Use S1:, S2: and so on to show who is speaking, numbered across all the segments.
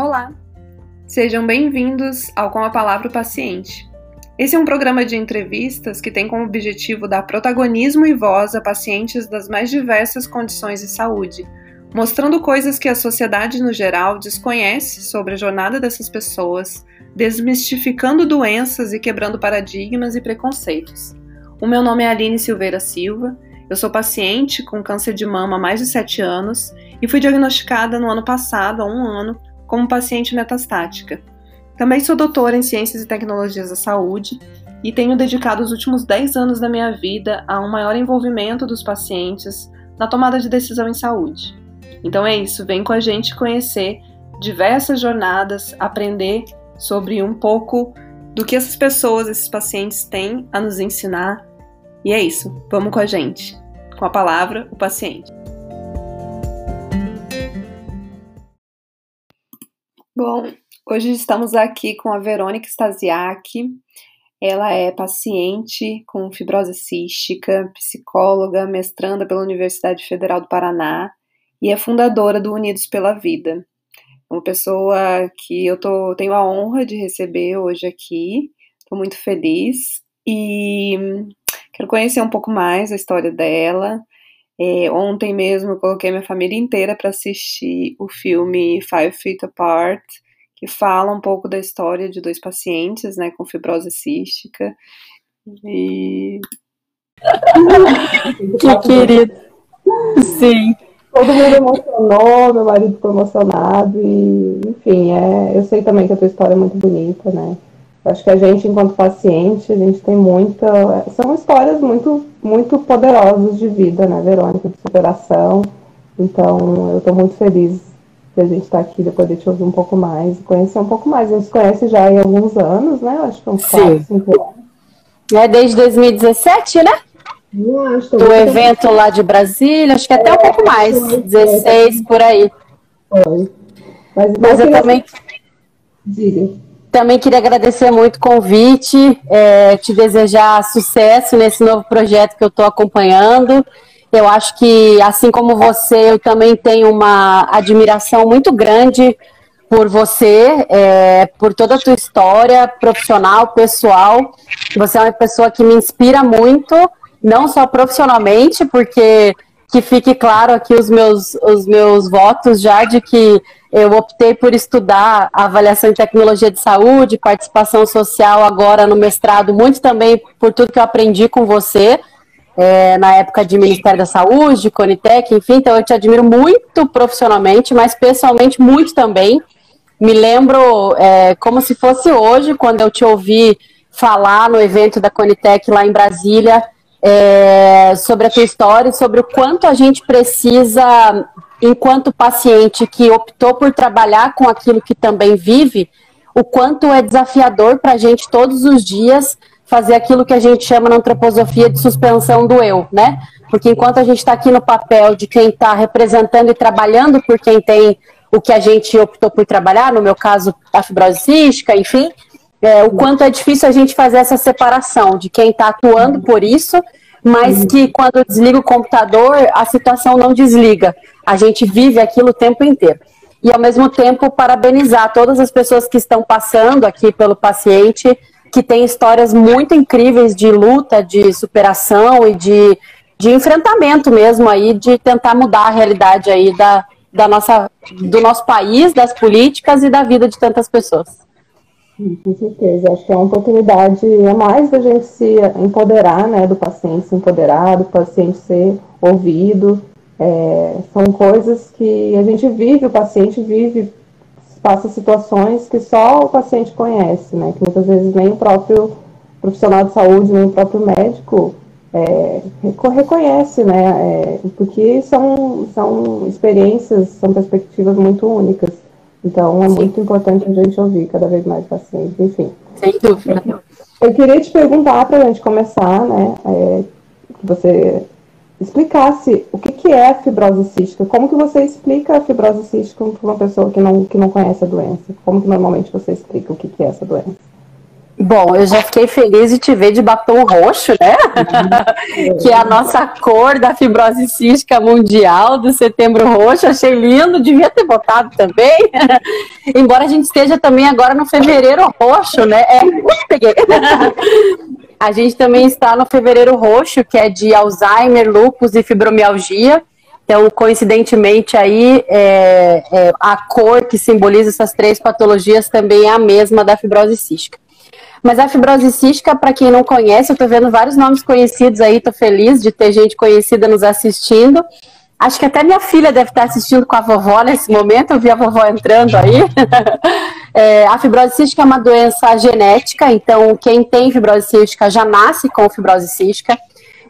S1: Olá! Sejam bem-vindos ao Com a Palavra o Paciente. Esse é um programa de entrevistas que tem como objetivo dar protagonismo e voz a pacientes das mais diversas condições de saúde, mostrando coisas que a sociedade no geral desconhece sobre a jornada dessas pessoas, desmistificando doenças e quebrando paradigmas e preconceitos. O meu nome é Aline Silveira Silva, eu sou paciente com câncer de mama há mais de 7 anos e fui diagnosticada no ano passado, há um ano, como paciente metastática. Também sou doutora em Ciências e Tecnologias da Saúde e tenho dedicado os últimos 10 anos da minha vida a um maior envolvimento dos pacientes na tomada de decisão em saúde. Então é isso, vem com a gente conhecer diversas jornadas, aprender sobre um pouco do que essas pessoas, esses pacientes têm a nos ensinar. E é isso, vamos com a gente. Com a palavra, o paciente. Bom, hoje estamos aqui com a Verônica Stasiak. Ela é paciente com fibrose cística, psicóloga, mestranda pela Universidade Federal do Paraná e é fundadora do Unidos pela Vida. Uma pessoa que eu tô, tenho a honra de receber hoje aqui. Estou muito feliz e quero conhecer um pouco mais a história dela. É, ontem mesmo eu coloquei minha família inteira para assistir o filme Five Feet Apart, que fala um pouco da história de dois pacientes, né, com fibrose cística. E.
S2: que querido. Sim.
S3: Todo mundo emocionou, meu marido ficou emocionado, e, enfim, é, eu sei também que a tua história é muito bonita, né? Acho que a gente, enquanto paciente, a gente tem muita. São histórias muito, muito poderosas de vida, né, Verônica? De superação. Então, eu estou muito feliz de a gente estar tá aqui, de poder te ouvir um pouco mais, conhecer um pouco mais. A gente se conhece já há alguns anos, né? Acho que uns 4, 5 anos.
S2: É desde 2017, né?
S3: Eu acho,
S2: Do evento bem. lá de Brasília, acho que até é, um pouco mais, 16 por aí.
S3: Foi.
S2: Mas, mas eu também.
S3: Diga.
S2: Também queria agradecer muito o convite, é, te desejar sucesso nesse novo projeto que eu estou acompanhando. Eu acho que, assim como você, eu também tenho uma admiração muito grande por você, é, por toda a tua história profissional, pessoal. Você é uma pessoa que me inspira muito, não só profissionalmente, porque que fique claro aqui os meus, os meus votos já de que eu optei por estudar avaliação em tecnologia de saúde, participação social agora no mestrado, muito também por tudo que eu aprendi com você, é, na época de Ministério da Saúde, de Conitec, enfim, então eu te admiro muito profissionalmente, mas pessoalmente muito também. Me lembro é, como se fosse hoje, quando eu te ouvi falar no evento da Conitec lá em Brasília, é, sobre a tua história e sobre o quanto a gente precisa, enquanto paciente que optou por trabalhar com aquilo que também vive, o quanto é desafiador para a gente todos os dias fazer aquilo que a gente chama na antroposofia de suspensão do eu, né? Porque enquanto a gente está aqui no papel de quem está representando e trabalhando por quem tem o que a gente optou por trabalhar, no meu caso, a fibrose enfim, é, o quanto é difícil a gente fazer essa separação de quem está atuando por isso, mas que quando desliga o computador, a situação não desliga. A gente vive aquilo o tempo inteiro. E, ao mesmo tempo, parabenizar todas as pessoas que estão passando aqui pelo paciente que tem histórias muito incríveis de luta, de superação e de, de enfrentamento mesmo aí, de tentar mudar a realidade aí da, da nossa, do nosso país, das políticas e da vida de tantas pessoas.
S3: Com certeza, acho que é uma oportunidade a mais da gente se empoderar, né, do paciente se empoderar, do paciente ser ouvido. É, são coisas que a gente vive, o paciente vive passa situações que só o paciente conhece, né? Que muitas vezes nem o próprio profissional de saúde, nem o próprio médico é, reconhece, né? É, porque são, são experiências, são perspectivas muito únicas. Então é Sim. muito importante a gente ouvir cada vez mais pacientes, enfim.
S2: Sem dúvida.
S3: Eu queria te perguntar para a gente começar, né? É, que você explicasse o que, que é a fibrose cística. Como que você explica a fibrose cística para uma pessoa que não, que não conhece a doença? Como que normalmente você explica o que, que é essa doença?
S2: Bom, eu já fiquei feliz de te ver de batom roxo, né? que é a nossa cor da fibrose cística mundial do setembro roxo. Achei lindo, devia ter botado também. Embora a gente esteja também agora no fevereiro roxo, né? É, peguei. a gente também está no fevereiro roxo, que é de Alzheimer, lúpus e fibromialgia. Então, coincidentemente, aí é, é, a cor que simboliza essas três patologias também é a mesma da fibrose cística. Mas a fibrose cística, para quem não conhece, eu estou vendo vários nomes conhecidos aí, estou feliz de ter gente conhecida nos assistindo. Acho que até minha filha deve estar assistindo com a vovó nesse momento, eu vi a vovó entrando aí. é, a fibrose cística é uma doença genética, então quem tem fibrose cística já nasce com fibrose cística.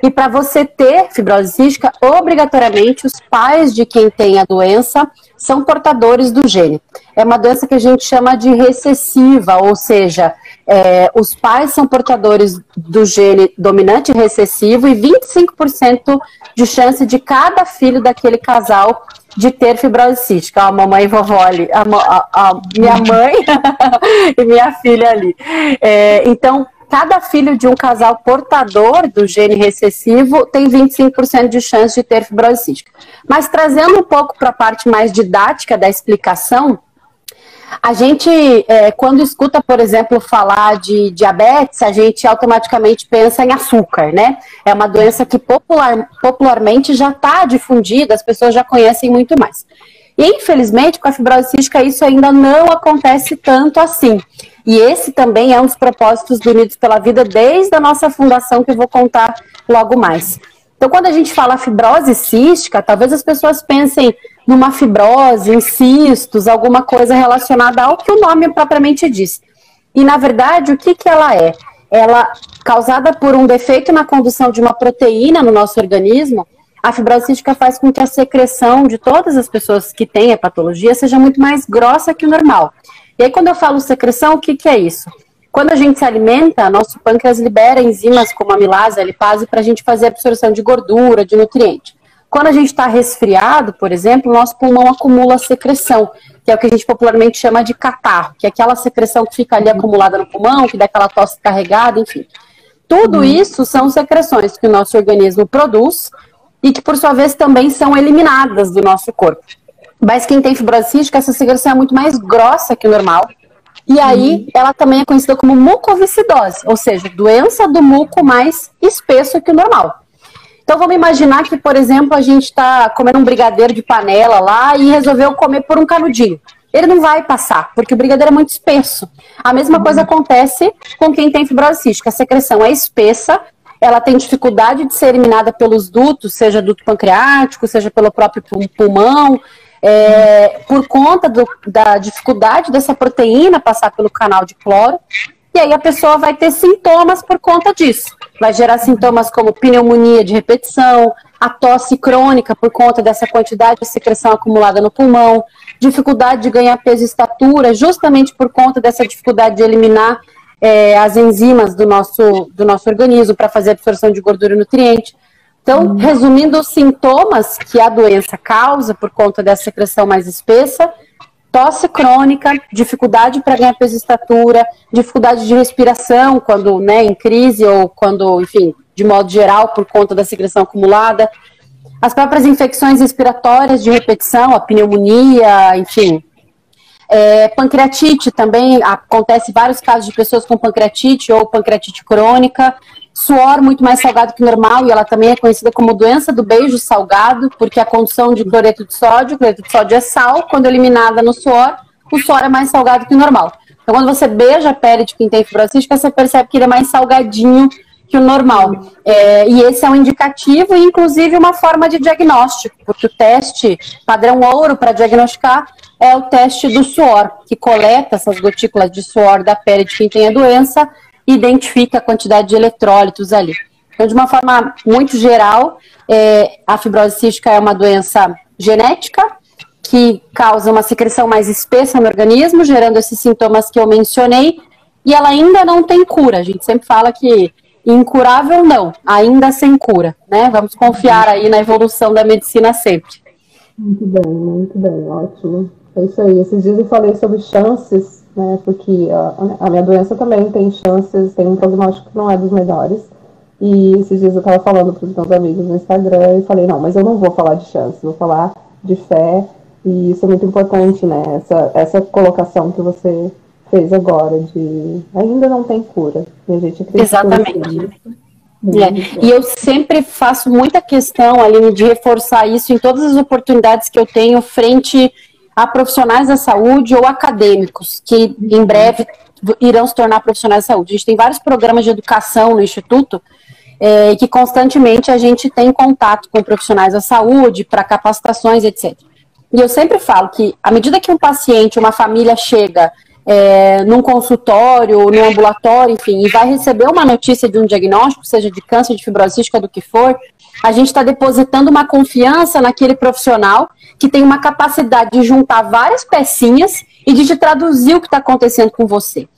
S2: E para você ter fibrose cística, obrigatoriamente os pais de quem tem a doença são portadores do gene. É uma doença que a gente chama de recessiva, ou seja, é, os pais são portadores do gene dominante recessivo e 25% de chance de cada filho daquele casal de ter fibrose cística. A mamãe e vovó ali, a, a, a minha mãe e minha filha ali. É, então, cada filho de um casal portador do gene recessivo tem 25% de chance de ter fibrose cística. Mas trazendo um pouco para a parte mais didática da explicação, a gente, é, quando escuta, por exemplo, falar de diabetes, a gente automaticamente pensa em açúcar, né? É uma doença que popular, popularmente já está difundida, as pessoas já conhecem muito mais. E, infelizmente, com a fibrose cística, isso ainda não acontece tanto assim. E esse também é um dos propósitos do Unidos pela Vida desde a nossa fundação, que eu vou contar logo mais. Então, quando a gente fala fibrose cística, talvez as pessoas pensem numa fibrose, em cistos, alguma coisa relacionada ao que o nome propriamente diz. E, na verdade, o que, que ela é? Ela, causada por um defeito na condução de uma proteína no nosso organismo, a fibrose cística faz com que a secreção de todas as pessoas que têm a patologia seja muito mais grossa que o normal. E aí, quando eu falo secreção, o que, que é isso? Quando a gente se alimenta, nosso pâncreas libera enzimas como a amilase, a lipase, para a gente fazer absorção de gordura, de nutriente. Quando a gente está resfriado, por exemplo, nosso pulmão acumula secreção, que é o que a gente popularmente chama de catarro, que é aquela secreção que fica ali acumulada no pulmão, que dá aquela tosse carregada, enfim. Tudo uhum. isso são secreções que o nosso organismo produz e que, por sua vez, também são eliminadas do nosso corpo. Mas quem tem fibrose cística, essa secreção é muito mais grossa que o normal. E aí, ela também é conhecida como mucoviscidose, ou seja, doença do muco mais espesso que o normal. Então, vamos imaginar que, por exemplo, a gente está comendo um brigadeiro de panela lá e resolveu comer por um canudinho. Ele não vai passar, porque o brigadeiro é muito espesso. A mesma coisa acontece com quem tem fibrose cística. A secreção é espessa, ela tem dificuldade de ser eliminada pelos dutos, seja duto pancreático, seja pelo próprio pulmão, é, por conta do, da dificuldade dessa proteína passar pelo canal de cloro, e aí a pessoa vai ter sintomas por conta disso. Vai gerar sintomas como pneumonia de repetição, a tosse crônica por conta dessa quantidade de secreção acumulada no pulmão, dificuldade de ganhar peso e estatura, justamente por conta dessa dificuldade de eliminar é, as enzimas do nosso, do nosso organismo para fazer absorção de gordura e nutriente. Então, resumindo os sintomas que a doença causa por conta dessa secreção mais espessa, tosse crônica, dificuldade para ganhar peso e estatura, dificuldade de respiração quando, né, em crise ou quando, enfim, de modo geral, por conta da secreção acumulada, as próprias infecções respiratórias de repetição, a pneumonia, enfim. É, pancreatite também, acontece vários casos de pessoas com pancreatite ou pancreatite crônica, suor muito mais salgado que normal, e ela também é conhecida como doença do beijo salgado, porque a condução de cloreto de sódio, cloreto de sódio é sal, quando eliminada no suor, o suor é mais salgado que normal. Então, quando você beija a pele de quem tem fibrose você percebe que ele é mais salgadinho que o normal. É, e esse é um indicativo e, inclusive, uma forma de diagnóstico, porque o teste padrão ouro para diagnosticar é o teste do suor, que coleta essas gotículas de suor da pele de quem tem a doença identifica a quantidade de eletrólitos ali. Então, de uma forma muito geral, é, a fibrose cística é uma doença genética que causa uma secreção mais espessa no organismo, gerando esses sintomas que eu mencionei, e ela ainda não tem cura. A gente sempre fala que incurável não, ainda sem cura, né? Vamos confiar aí na evolução da medicina sempre.
S3: Muito bem, muito bem, ótimo. É isso aí. Esses dias eu falei sobre chances né? Porque a, a minha doença também tem chances, tem um prognóstico que não é dos melhores. E esses dias eu estava falando para os meus amigos no Instagram e falei, não, mas eu não vou falar de chances, vou falar de fé. E isso é muito importante, né? Essa, essa colocação que você fez agora de ainda não tem cura. E a gente acredita
S2: Exatamente. É. E eu sempre faço muita questão, Aline, de reforçar isso em todas as oportunidades que eu tenho frente a profissionais da saúde ou acadêmicos, que em breve irão se tornar profissionais da saúde. A gente tem vários programas de educação no Instituto é, que constantemente a gente tem contato com profissionais da saúde para capacitações, etc. E eu sempre falo que, à medida que um paciente, uma família chega é, num consultório, num ambulatório, enfim, e vai receber uma notícia de um diagnóstico, seja de câncer, de fibrose cística, do que for, a gente está depositando uma confiança naquele profissional que tem uma capacidade de juntar várias pecinhas e de te traduzir o que está acontecendo com você.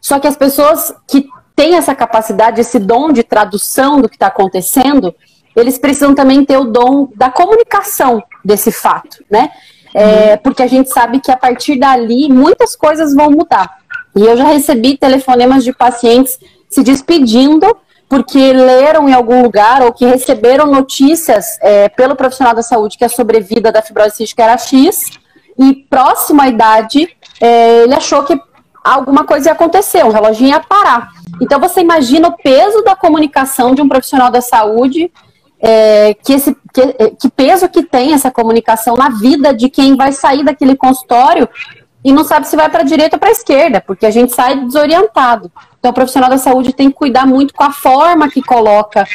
S2: Só que as pessoas que têm essa capacidade, esse dom de tradução do que está acontecendo, eles precisam também ter o dom da comunicação desse fato, né? É, porque a gente sabe que a partir dali muitas coisas vão mudar. E eu já recebi telefonemas de pacientes se despedindo porque leram em algum lugar ou que receberam notícias é, pelo profissional da saúde que a sobrevida da fibrose cística era X e próximo à idade é, ele achou que alguma coisa ia acontecer, um reloginho ia parar. Então você imagina o peso da comunicação de um profissional da saúde é, que, esse, que, é, que peso que tem essa comunicação na vida de quem vai sair daquele consultório e não sabe se vai para a direita ou para a esquerda, porque a gente sai desorientado. Então, o profissional da saúde tem que cuidar muito com a forma que coloca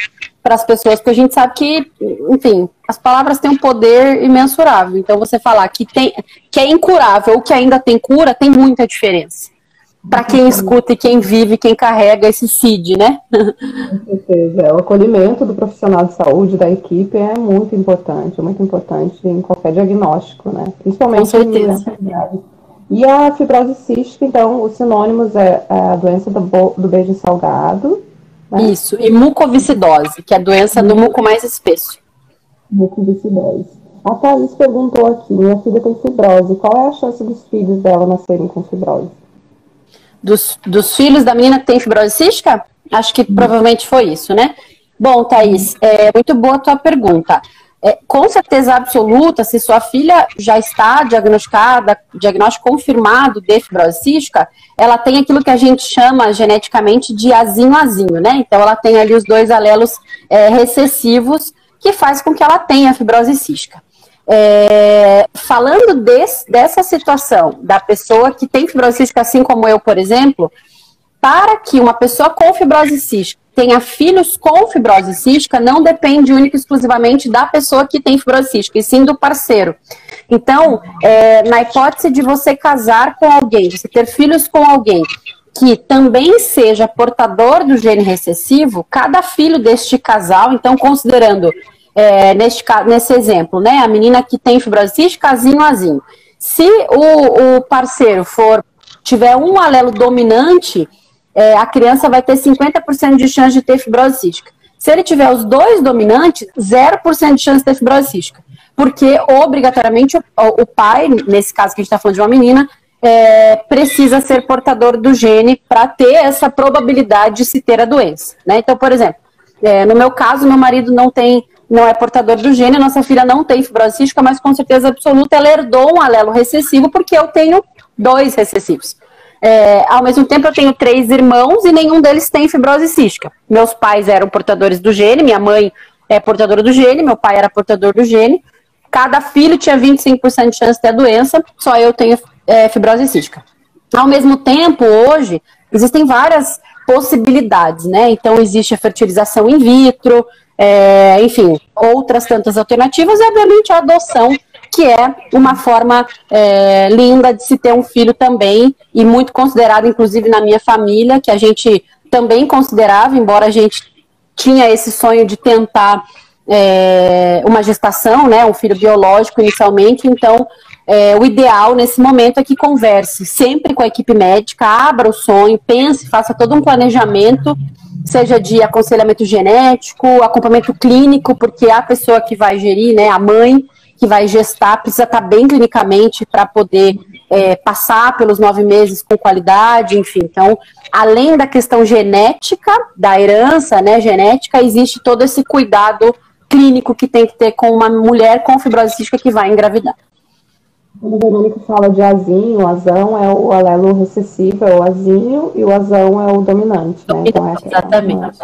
S2: para as pessoas, porque a gente sabe que, enfim, as palavras têm um poder imensurável. Então, você falar que, tem, que é incurável ou que ainda tem cura, tem muita diferença para quem escuta e quem vive, quem carrega esse CID, né?
S3: Com certeza. O acolhimento do profissional de saúde, da equipe, é muito importante, é muito importante em qualquer diagnóstico, né? Principalmente Com certeza. E a fibrose cística, então, os sinônimos é a doença do, do beijo salgado.
S2: Né? Isso, e mucoviscidose, que é a doença do muco mais espesso.
S3: Mucoviscidose. A Thaís perguntou aqui, minha filha tem fibrose, qual é a chance dos filhos dela nascerem com fibrose?
S2: Dos, dos filhos da menina que tem fibrose cística? Acho que provavelmente foi isso, né? Bom, Thaís, é muito boa a tua pergunta. É, com certeza absoluta, se sua filha já está diagnosticada, diagnóstico confirmado de fibrose cística, ela tem aquilo que a gente chama geneticamente de azinho-azinho, né? Então, ela tem ali os dois alelos é, recessivos que faz com que ela tenha fibrose cística. É, falando dessa situação da pessoa que tem fibrose cística, assim como eu, por exemplo, para que uma pessoa com fibrose cística tenha filhos com fibrose cística, não depende única e exclusivamente da pessoa que tem fibrose cística, e sim do parceiro. Então, é, na hipótese de você casar com alguém, você ter filhos com alguém que também seja portador do gene recessivo, cada filho deste casal, então considerando é, neste, nesse exemplo, né? A menina que tem fibrose cística, azinho, azinho. Se o, o parceiro for tiver um alelo dominante, é, a criança vai ter 50% de chance de ter fibrose cística. Se ele tiver os dois dominantes, 0% de chance de ter fibrose cística. Porque, obrigatoriamente, o, o pai, nesse caso que a gente está falando de uma menina, é, precisa ser portador do gene para ter essa probabilidade de se ter a doença. Né? Então, por exemplo, é, no meu caso, meu marido não tem não é portador do gene, nossa filha não tem fibrose cística, mas com certeza absoluta ela herdou um alelo recessivo, porque eu tenho dois recessivos. É, ao mesmo tempo, eu tenho três irmãos e nenhum deles tem fibrose cística. Meus pais eram portadores do gene, minha mãe é portadora do gene, meu pai era portador do gene. Cada filho tinha 25% de chance de ter a doença, só eu tenho é, fibrose cística. Ao mesmo tempo, hoje, existem várias possibilidades, né? Então, existe a fertilização in vitro, é, enfim, outras tantas alternativas e, obviamente, a adoção, que é uma forma é, linda de se ter um filho também, e muito considerada, inclusive, na minha família, que a gente também considerava, embora a gente tinha esse sonho de tentar é, uma gestação, né, um filho biológico inicialmente, então é, o ideal nesse momento é que converse sempre com a equipe médica, abra o sonho, pense, faça todo um planejamento seja de aconselhamento genético, acompanhamento clínico, porque a pessoa que vai gerir, né, a mãe que vai gestar, precisa estar bem clinicamente para poder é, passar pelos nove meses com qualidade, enfim. Então, além da questão genética, da herança, né, genética, existe todo esse cuidado clínico que tem que ter com uma mulher com fibrose cística que vai engravidar.
S3: Quando a Verônica fala de azinho, o azão é o alelo recessivo, é o azinho, e o azão é o dominante, né?
S2: Então, é Exatamente.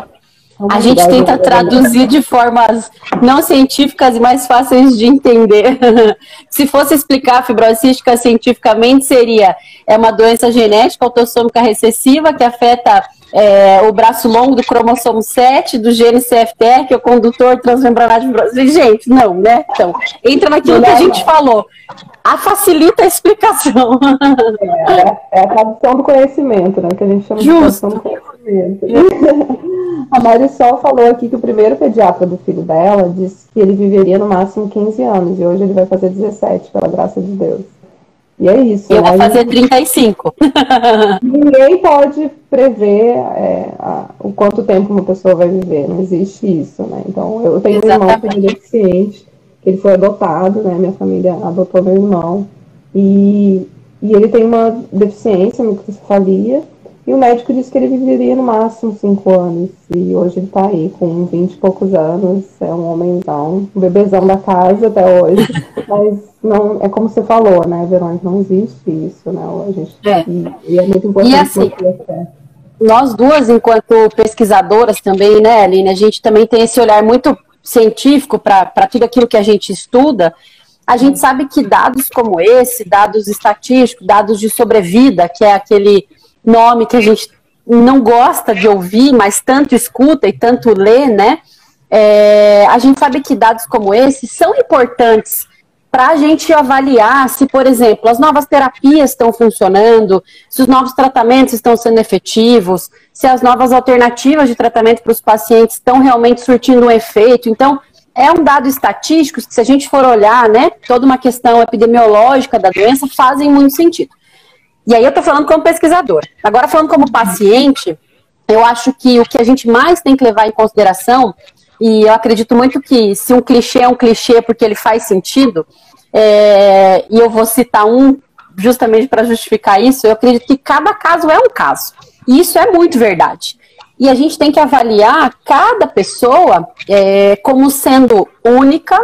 S2: A gente tenta traduzir de formas não científicas e mais fáceis de entender. Se fosse explicar a fibrose cística cientificamente, seria é uma doença genética autossômica recessiva que afeta é, o braço longo do cromossomo 7 do gene CFTR, que é o condutor fibrose. Gente, não, né? Então, entra naquilo que a gente falou. A facilita a explicação.
S3: É, é a tradução do conhecimento, né? Que a gente chama Justo. de tradução do conhecimento. A Marisol falou aqui que o primeiro pediatra do filho dela disse que ele viveria no máximo 15 anos, e hoje ele vai fazer 17, pela graça de Deus. E é isso.
S2: Eu né? vou fazer 35.
S3: Ninguém pode prever é, a, o quanto tempo uma pessoa vai viver, não existe isso, né? Então, eu tenho Exatamente. um irmão que é deficiente, que ele foi adotado, né? Minha família adotou meu irmão, e, e ele tem uma deficiência, microcefalia, e o médico disse que ele viveria no máximo 5 anos. E hoje ele está aí com 20 e poucos anos. É um homenzão, um bebezão da casa até hoje. Mas não, é como você falou, né, Verônica? Não existe isso, né? A gente,
S2: é. E, e, é muito importante. E assim, nós duas, enquanto pesquisadoras também, né, Aline, a gente também tem esse olhar muito científico para tudo aquilo que a gente estuda. A gente sabe que dados como esse, dados estatísticos, dados de sobrevida, que é aquele nome que a gente não gosta de ouvir, mas tanto escuta e tanto lê, né? É, a gente sabe que dados como esse são importantes para a gente avaliar se, por exemplo, as novas terapias estão funcionando, se os novos tratamentos estão sendo efetivos, se as novas alternativas de tratamento para os pacientes estão realmente surtindo um efeito. Então, é um dado estatístico que, se a gente for olhar, né, toda uma questão epidemiológica da doença, fazem muito sentido. E aí eu estou falando como pesquisador. Agora, falando como paciente, eu acho que o que a gente mais tem que levar em consideração, e eu acredito muito que se um clichê é um clichê porque ele faz sentido, é, e eu vou citar um justamente para justificar isso, eu acredito que cada caso é um caso. E isso é muito verdade. E a gente tem que avaliar cada pessoa é, como sendo única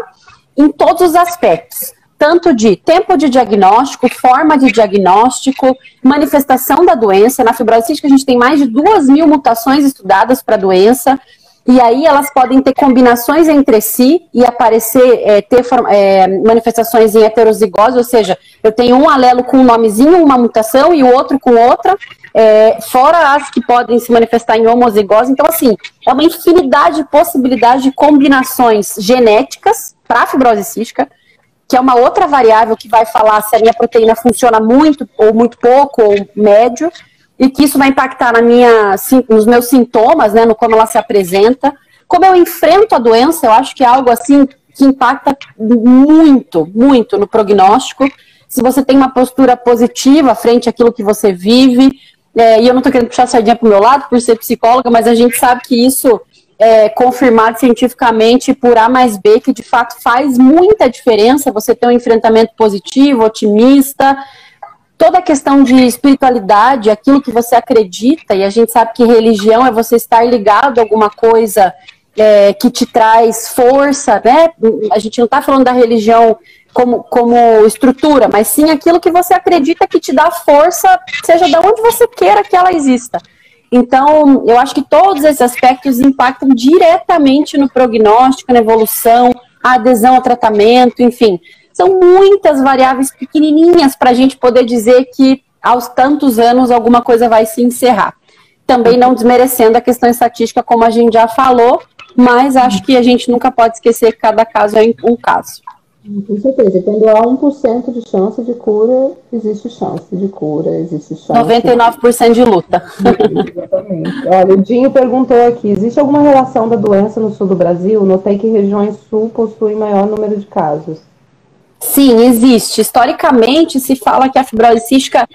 S2: em todos os aspectos tanto de tempo de diagnóstico, forma de diagnóstico, manifestação da doença. Na fibrose cística, a gente tem mais de duas mil mutações estudadas para a doença, e aí elas podem ter combinações entre si e aparecer, é, ter é, manifestações em heterozigose, ou seja, eu tenho um alelo com um nomezinho, uma mutação, e o outro com outra, é, fora as que podem se manifestar em homozigose. Então, assim, é uma infinidade de possibilidades de combinações genéticas para a fibrose cística, que é uma outra variável que vai falar se a minha proteína funciona muito ou muito pouco ou médio, e que isso vai impactar na minha, nos meus sintomas, né, no como ela se apresenta. Como eu enfrento a doença, eu acho que é algo assim que impacta muito, muito no prognóstico. Se você tem uma postura positiva frente àquilo que você vive, é, e eu não estou querendo puxar a sardinha para o meu lado por ser psicóloga, mas a gente sabe que isso é, confirmado cientificamente por A mais B, que de fato faz muita diferença você ter um enfrentamento positivo, otimista, toda a questão de espiritualidade, aquilo que você acredita, e a gente sabe que religião é você estar ligado a alguma coisa é, que te traz força, né? A gente não está falando da religião como, como estrutura, mas sim aquilo que você acredita que te dá força, seja de onde você queira que ela exista. Então, eu acho que todos esses aspectos impactam diretamente no prognóstico, na evolução, a adesão ao tratamento, enfim. São muitas variáveis pequenininhas para a gente poder dizer que aos tantos anos alguma coisa vai se encerrar. Também não desmerecendo a questão estatística, como a gente já falou, mas acho que a gente nunca pode esquecer que cada caso é um caso.
S3: Com certeza. Quando há 1% de chance de cura, existe chance de cura, existe chance. 99%
S2: de luta.
S3: Exatamente. Olha, o Dinho perguntou aqui: existe alguma relação da doença no sul do Brasil? Notei que regiões sul possuem maior número de casos.
S2: Sim, existe. Historicamente, se fala que a fibrose cística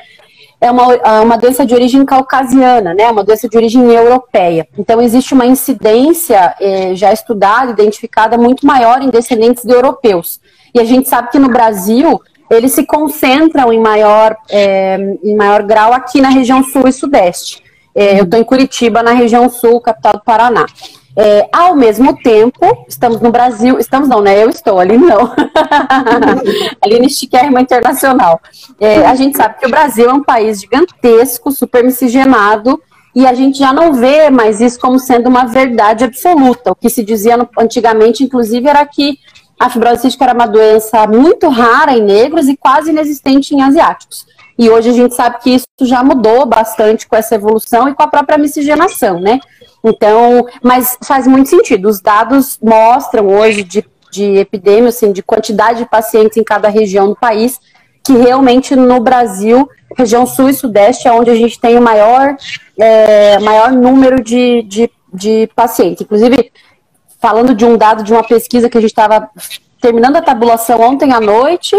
S2: é uma, é uma doença de origem caucasiana, né? Uma doença de origem europeia. Então, existe uma incidência eh, já estudada, identificada, muito maior em descendentes de europeus. E a gente sabe que no Brasil eles se concentram em maior, é, em maior grau aqui na região sul e sudeste. É, eu estou em Curitiba, na região sul, capital do Paraná. É, ao mesmo tempo, estamos no Brasil, estamos não, né? Eu estou, ali não. Aline Chiquerma Internacional. É, a gente sabe que o Brasil é um país gigantesco, super miscigenado, e a gente já não vê mais isso como sendo uma verdade absoluta. O que se dizia no, antigamente, inclusive, era que a fibrose cística era uma doença muito rara em negros e quase inexistente em asiáticos. E hoje a gente sabe que isso já mudou bastante com essa evolução e com a própria miscigenação, né? Então, mas faz muito sentido. Os dados mostram hoje de, de epidemia, assim, de quantidade de pacientes em cada região do país, que realmente no Brasil, região sul e sudeste, é onde a gente tem o maior, é, maior número de, de, de pacientes. Inclusive, falando de um dado de uma pesquisa que a gente estava terminando a tabulação ontem à noite,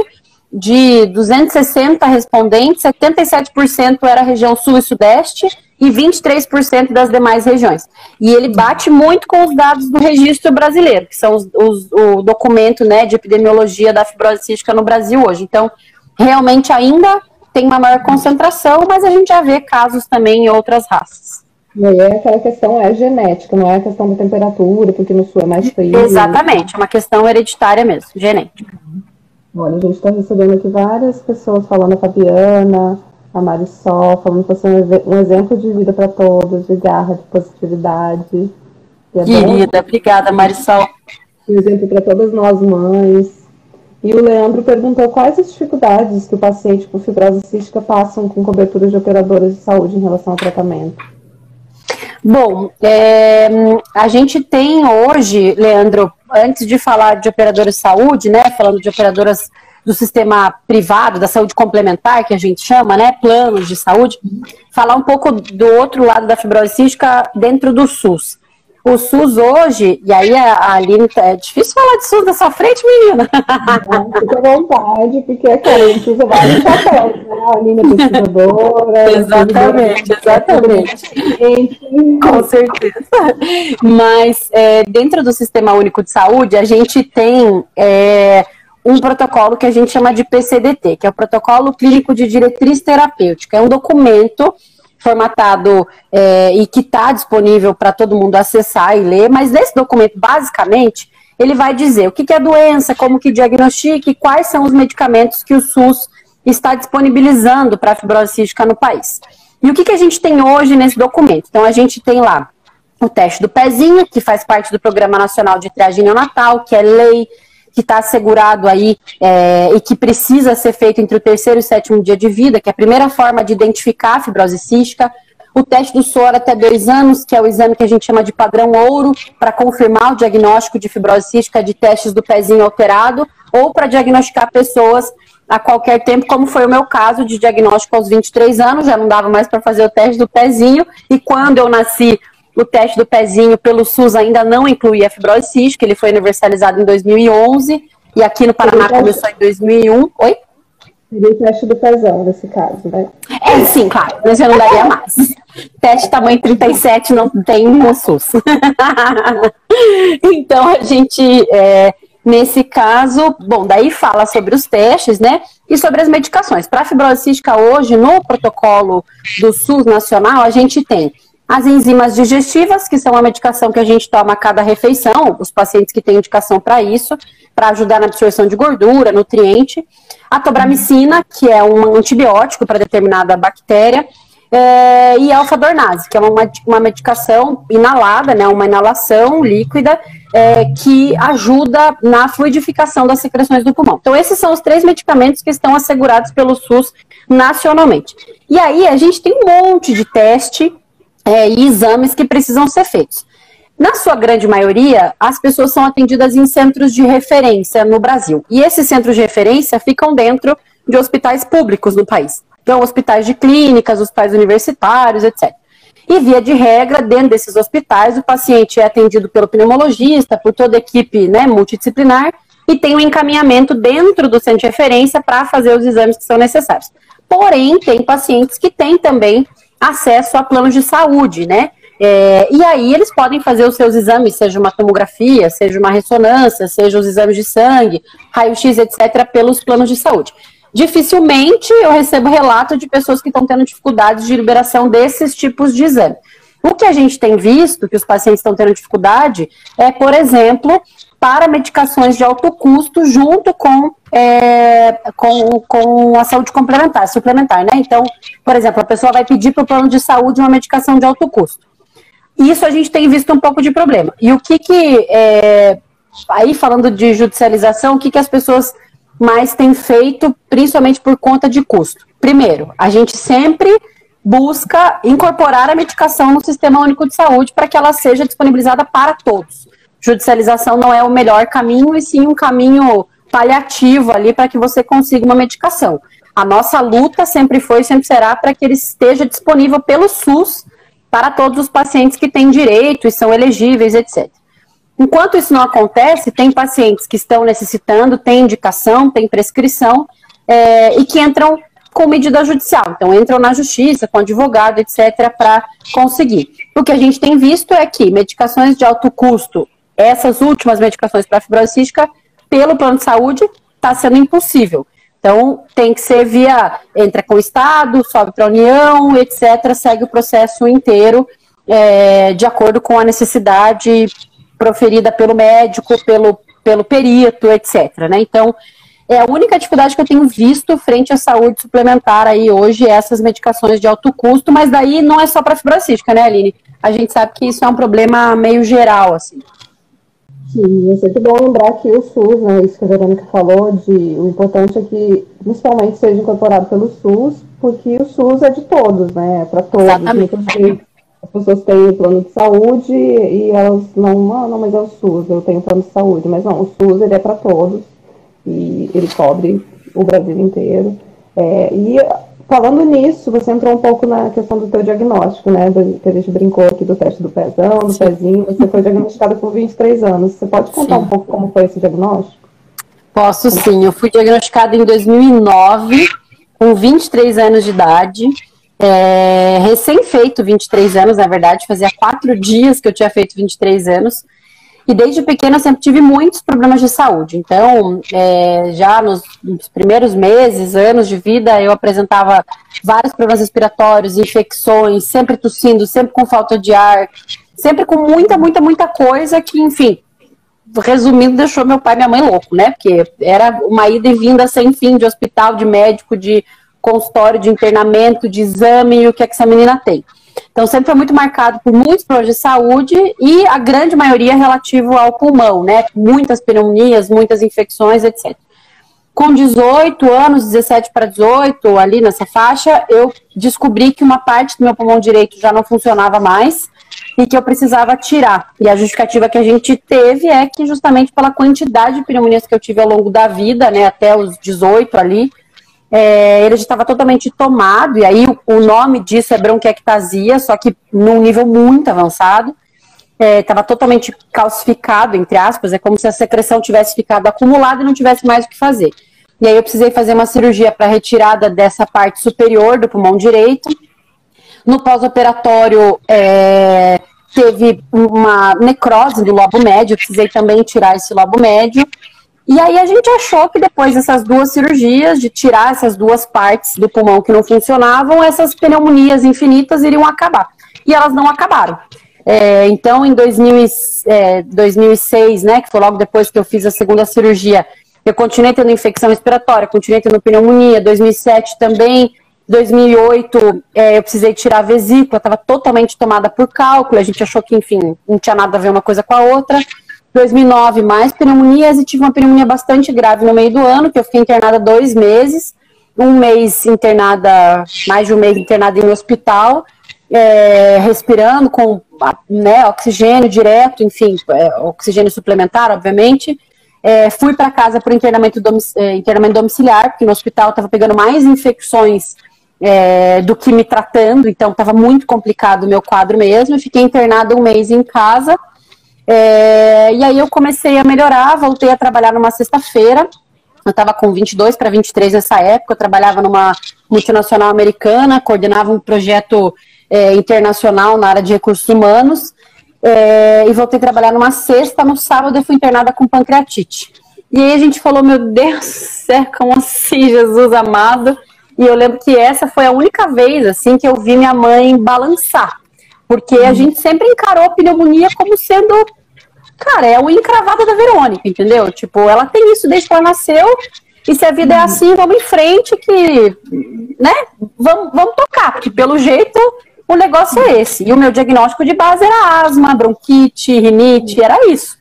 S2: de 260 respondentes, 77% era região sul e sudeste e 23% das demais regiões. E ele bate muito com os dados do registro brasileiro, que são os, os, o documento né, de epidemiologia da fibrose cística no Brasil hoje. Então, realmente ainda tem uma maior concentração, mas a gente já vê casos também em outras raças.
S3: E aí aquela questão é genética, não é a questão da temperatura, porque no sul é mais frio.
S2: Exatamente, é uma questão hereditária mesmo, genética.
S3: Olha, a gente está recebendo aqui várias pessoas falando, a Fabiana, a Marisol, falando que você é um exemplo de vida para todos, de garra, de positividade.
S2: É Querida, obrigada, Marisol.
S3: Um exemplo para todas nós mães. E o Leandro perguntou quais as dificuldades que o paciente com fibrose cística passam com cobertura de operadoras de saúde em relação ao tratamento.
S2: Bom, é, a gente tem hoje, Leandro, antes de falar de operadoras de saúde, né, falando de operadoras do sistema privado, da saúde complementar, que a gente chama, né, planos de saúde, falar um pouco do outro lado da fibrose dentro do SUS. O SUS hoje, e aí a Aline, tá, é difícil falar de SUS na sua frente, menina.
S3: fica à vontade, porque é que a gente usa vários papéis, né? A Aline é pesquisadora.
S2: exatamente, exatamente. Com certeza. Mas é, dentro do Sistema Único de Saúde, a gente tem é, um protocolo que a gente chama de PCDT, que é o Protocolo Clínico de Diretriz Terapêutica. É um documento formatado é, e que está disponível para todo mundo acessar e ler, mas nesse documento, basicamente, ele vai dizer o que, que é doença, como que diagnostica e quais são os medicamentos que o SUS está disponibilizando para a fibrose cística no país. E o que, que a gente tem hoje nesse documento? Então, a gente tem lá o teste do pezinho, que faz parte do Programa Nacional de Triagem Neonatal, que é lei que está assegurado aí é, e que precisa ser feito entre o terceiro e o sétimo dia de vida, que é a primeira forma de identificar a fibrose cística. O teste do SOR até dois anos, que é o exame que a gente chama de padrão ouro, para confirmar o diagnóstico de fibrose cística de testes do pezinho alterado, ou para diagnosticar pessoas a qualquer tempo, como foi o meu caso de diagnóstico aos 23 anos, já não dava mais para fazer o teste do pezinho, e quando eu nasci o teste do pezinho pelo SUS ainda não incluía a fibrose cística, ele foi universalizado em 2011 e aqui no Paraná começou em 2001. Oi?
S3: Seria o teste do pezão nesse caso, né?
S2: É, sim, claro, mas eu não daria mais. Teste tamanho 37 não tem no SUS. então, a gente, é, nesse caso, bom, daí fala sobre os testes, né? E sobre as medicações. Para a fibrose cística hoje, no protocolo do SUS nacional, a gente tem as enzimas digestivas, que são uma medicação que a gente toma a cada refeição, os pacientes que têm indicação para isso, para ajudar na absorção de gordura, nutriente. A tobramicina, que é um antibiótico para determinada bactéria. É, e a alfa-dornase, que é uma, uma medicação inalada, né, uma inalação líquida, é, que ajuda na fluidificação das secreções do pulmão. Então, esses são os três medicamentos que estão assegurados pelo SUS nacionalmente. E aí, a gente tem um monte de teste é, e exames que precisam ser feitos. Na sua grande maioria, as pessoas são atendidas em centros de referência no Brasil. E esses centros de referência ficam dentro de hospitais públicos no país. Então, hospitais de clínicas, hospitais universitários, etc. E, via de regra, dentro desses hospitais, o paciente é atendido pelo pneumologista, por toda a equipe né, multidisciplinar, e tem um encaminhamento dentro do centro de referência para fazer os exames que são necessários. Porém, tem pacientes que têm também acesso a planos de saúde, né? É, e aí eles podem fazer os seus exames, seja uma tomografia, seja uma ressonância, seja os exames de sangue, raio-x, etc., pelos planos de saúde. dificilmente eu recebo relato de pessoas que estão tendo dificuldades de liberação desses tipos de exame. O que a gente tem visto que os pacientes estão tendo dificuldade é, por exemplo, para medicações de alto custo junto com, é, com, com a saúde complementar, suplementar, né? Então, por exemplo, a pessoa vai pedir para o plano de saúde uma medicação de alto custo. Isso a gente tem visto um pouco de problema. E o que que, é, aí falando de judicialização, o que que as pessoas mais têm feito, principalmente por conta de custo? Primeiro, a gente sempre busca incorporar a medicação no Sistema Único de Saúde para que ela seja disponibilizada para todos judicialização não é o melhor caminho, e sim um caminho paliativo ali para que você consiga uma medicação. A nossa luta sempre foi e sempre será para que ele esteja disponível pelo SUS para todos os pacientes que têm direito e são elegíveis, etc. Enquanto isso não acontece, tem pacientes que estão necessitando, tem indicação, tem prescrição, é, e que entram com medida judicial. Então, entram na justiça, com advogado, etc., para conseguir. O que a gente tem visto é que medicações de alto custo essas últimas medicações para fibrose cística, pelo plano de saúde, está sendo impossível. Então, tem que ser via, entra com o Estado, sobe para a União, etc., segue o processo inteiro, é, de acordo com a necessidade proferida pelo médico, pelo, pelo perito, etc. Né? Então, é a única dificuldade que eu tenho visto frente à saúde suplementar aí hoje, essas medicações de alto custo, mas daí não é só para fibrocística, né, Aline? A gente sabe que isso é um problema meio geral, assim.
S3: Sim, é sempre bom lembrar que o SUS, né, isso que a Verônica falou, de, o importante é que principalmente seja incorporado pelo SUS, porque o SUS é de todos, né, é para todos. Exatamente. As pessoas têm plano de saúde e elas não, ah, não, mas é o SUS, eu tenho plano de saúde, mas não, o SUS ele é para todos e ele cobre o Brasil inteiro. É, e Falando nisso, você entrou um pouco na questão do teu diagnóstico, né? Do, que a gente brincou aqui do teste do pezão, do Sim. pezinho. Você foi diagnosticada com 23 anos. Você pode contar sim. um pouco como foi esse diagnóstico?
S2: Posso sim. Eu fui diagnosticada em 2009, com 23 anos de idade. É, recém-feito 23 anos, na verdade, fazia quatro dias que eu tinha feito 23 anos. E desde pequena eu sempre tive muitos problemas de saúde. Então, é, já nos, nos, primeiros meses, anos de vida, eu apresentava vários problemas respiratórios, infecções, sempre tossindo, sempre com falta de ar, sempre com muita, muita, muita coisa que, enfim, resumindo, deixou meu pai e minha mãe louco, né? Porque era uma ida e vinda sem fim de hospital, de médico, de consultório, de internamento, de exame e o que é que essa menina tem. Então, sempre foi muito marcado por muitos problemas de saúde e a grande maioria relativo ao pulmão, né? Muitas pneumonias, muitas infecções, etc. Com 18 anos, 17 para 18, ali nessa faixa, eu descobri que uma parte do meu pulmão direito já não funcionava mais e que eu precisava tirar. E a justificativa que a gente teve é que justamente pela quantidade de pneumonias que eu tive ao longo da vida, né, até os 18 ali, é, ele estava totalmente tomado, e aí o, o, nome disso é bronquiectasia, só que num nível muito avançado. Estava é, totalmente calcificado, entre aspas, é como se a secreção tivesse ficado acumulada e não tivesse mais o que fazer. E aí eu precisei fazer uma cirurgia para retirada dessa parte superior do pulmão direito. No pós-operatório, é, teve uma necrose do lobo médio, precisei também tirar esse lobo médio. E aí a gente achou que depois dessas duas cirurgias, de tirar essas duas partes do pulmão que não funcionavam, essas pneumonias infinitas iriam acabar. E elas não acabaram. É, então, em 2000, é, 2006, né, que foi logo depois que eu fiz a segunda cirurgia, eu continuei tendo infecção respiratória, continuei tendo pneumonia. 2007 também. 2008 é, eu precisei tirar a vesícula, estava totalmente tomada por cálculo. A gente achou que, enfim, não tinha nada a ver uma coisa com a outra. 2009, mais pneumonias e tive uma pneumonia bastante grave no meio do ano, que eu fiquei internada dois meses, um mês internada, mais de um mês internada em hospital, é, respirando com né, oxigênio direto, enfim, é, oxigênio suplementar, obviamente. É, fui para casa para internamento, domic é, internamento domiciliar, porque no hospital estava pegando mais infecções é, do que me tratando, então estava muito complicado o meu quadro mesmo. fiquei internada um mês em casa é, e aí eu comecei a melhorar, voltei a trabalhar numa sexta-feira. Eu estava com 22 para 23 nessa época, eu trabalhava numa multinacional americana, coordenava um projeto é, internacional na área de recursos humanos. É, e voltei a trabalhar numa sexta, no sábado eu fui internada com pancreatite. E aí a gente falou, meu Deus, é como assim, Jesus amado? E eu lembro que essa foi a única vez, assim, que eu vi minha mãe balançar. Porque a uhum. gente sempre encarou a pneumonia como sendo, cara, é a unha encravada da Verônica, entendeu? Tipo, ela tem isso desde que ela nasceu, e se a vida é uhum. assim, vamos em frente, que, né, vamos, vamos tocar, porque pelo jeito o negócio é esse. E o meu diagnóstico de base era asma, bronquite, rinite, era isso.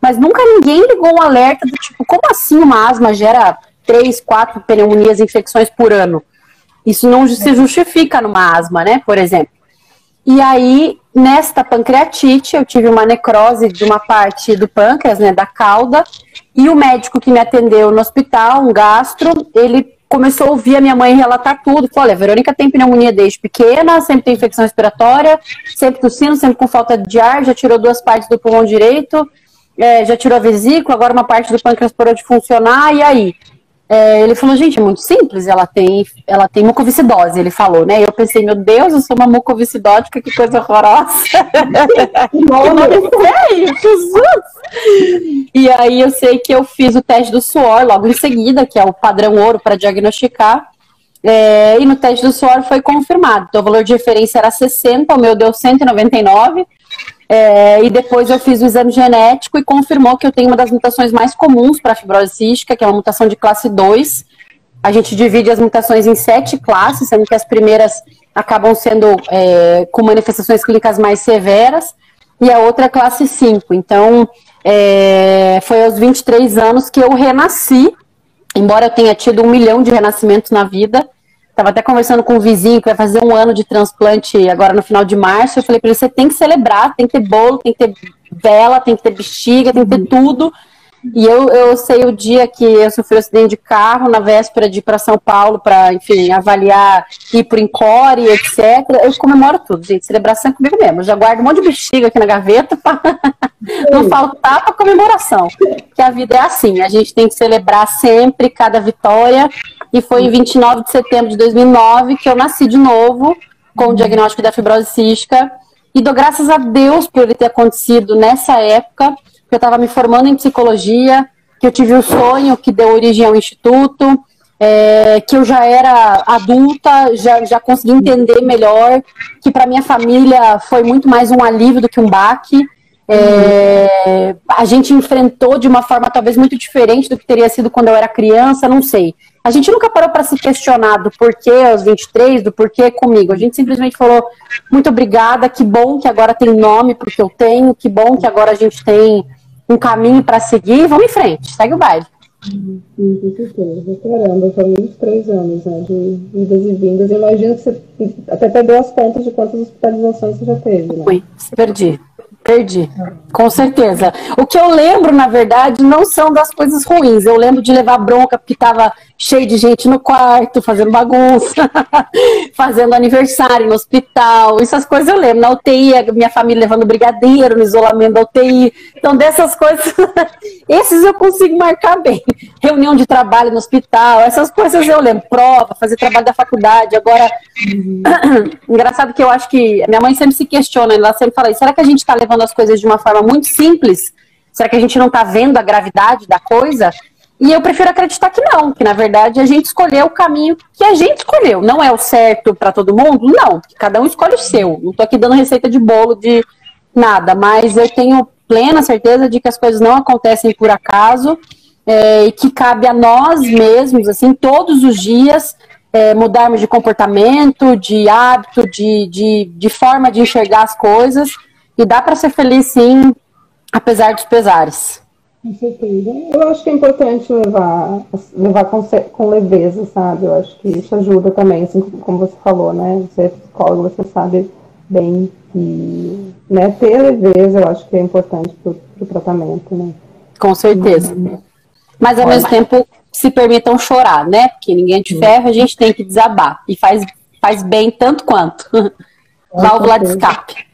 S2: Mas nunca ninguém ligou um alerta do tipo, como assim uma asma gera três, quatro pneumonias, infecções por ano. Isso não se justifica numa asma, né, por exemplo. E aí, nesta pancreatite, eu tive uma necrose de uma parte do pâncreas, né, da cauda, e o médico que me atendeu no hospital, um gastro, ele começou a ouvir a minha mãe relatar tudo. Falou: olha, a Verônica tem pneumonia desde pequena, sempre tem infecção respiratória, sempre tossindo, sempre com falta de ar, já tirou duas partes do pulmão direito, é, já tirou a vesícula, agora uma parte do pâncreas parou de funcionar, e aí? É, ele falou, gente, é muito simples, ela tem, ela tem mucoviscidose, ele falou, né? Eu pensei, meu Deus, eu sou uma mucoviscidótica, que coisa horrorosa. feio, Jesus! E aí eu sei que eu fiz o teste do suor logo em seguida, que é o padrão ouro para diagnosticar. É, e no teste do suor foi confirmado. Então o valor de referência era 60, o meu deu 199. É, e depois eu fiz o exame genético e confirmou que eu tenho uma das mutações mais comuns para fibrose cística, que é uma mutação de classe 2. A gente divide as mutações em sete classes, sendo que as primeiras acabam sendo é, com manifestações clínicas mais severas, e a outra é classe 5. Então, é, foi aos 23 anos que eu renasci, embora eu tenha tido um milhão de renascimentos na vida, Tava até conversando com um vizinho que vai fazer um ano de transplante agora no final de março. Eu falei para ele: você tem que celebrar, tem que ter bolo, tem que ter vela, tem que ter bexiga, tem que ter tudo. E eu, eu sei o dia que eu sofri um acidente de carro, na véspera de ir para São Paulo, para, enfim, avaliar, ir para Encore, etc. Eu comemoro tudo, gente. Celebração é comigo mesmo. Eu já guardo um monte de bexiga aqui na gaveta não faltar para comemoração. Que a vida é assim. A gente tem que celebrar sempre cada vitória e foi em 29 de setembro de 2009 que eu nasci de novo com o diagnóstico da fibrose cística. E dou graças a Deus por ele ter acontecido nessa época, porque eu estava me formando em psicologia, que eu tive o um sonho que deu origem ao instituto, é, que eu já era adulta, já, já consegui entender melhor, que para minha família foi muito mais um alívio do que um baque. É, a gente enfrentou de uma forma talvez muito diferente do que teria sido quando eu era criança, não sei. A gente nunca parou para se questionar do porquê aos 23, do porquê comigo. A gente simplesmente falou: muito obrigada, que bom que agora tem nome porque eu tenho, que bom que agora a gente tem um caminho para seguir. Vamos em frente, segue o baile.
S3: Certeza. Caramba, foram 23 anos né, de idas e vindas. Eu imagino que você até perdeu as contas de quantas hospitalizações você já teve. Né?
S2: Fui, perdi. Perdi, com certeza. O que eu lembro, na verdade, não são das coisas ruins. Eu lembro de levar bronca porque estava cheio de gente no quarto, fazendo bagunça, fazendo aniversário no hospital. Essas coisas eu lembro. Na UTI, minha família levando brigadeiro no isolamento da UTI. Então, dessas coisas, esses eu consigo marcar bem. Reunião de trabalho no hospital, essas coisas eu lembro. Prova, fazer trabalho da faculdade. Agora, engraçado que eu acho que minha mãe sempre se questiona, ela sempre fala: será que a gente está levando levando as coisas de uma forma muito simples? Será que a gente não está vendo a gravidade da coisa? E eu prefiro acreditar que não, que na verdade a gente escolheu o caminho que a gente escolheu. Não é o certo para todo mundo? Não, cada um escolhe o seu. Não estou aqui dando receita de bolo de nada, mas eu tenho plena certeza de que as coisas não acontecem por acaso é, e que cabe a nós mesmos, assim, todos os dias, é, mudarmos de comportamento, de hábito, de, de, de forma de enxergar as coisas e dá para ser feliz sim, apesar dos pesares.
S3: Com certeza. Eu acho que é importante levar, levar com, com leveza, sabe? Eu acho que isso ajuda também, assim como você falou, né? Você é psicólogo, você sabe bem que né, ter leveza eu acho que é importante para o tratamento, né?
S2: Com certeza. Mas ao mesmo tempo se permitam chorar, né? Porque ninguém te ferra, a gente tem que desabar. E faz, faz bem tanto quanto. Válvula de escape.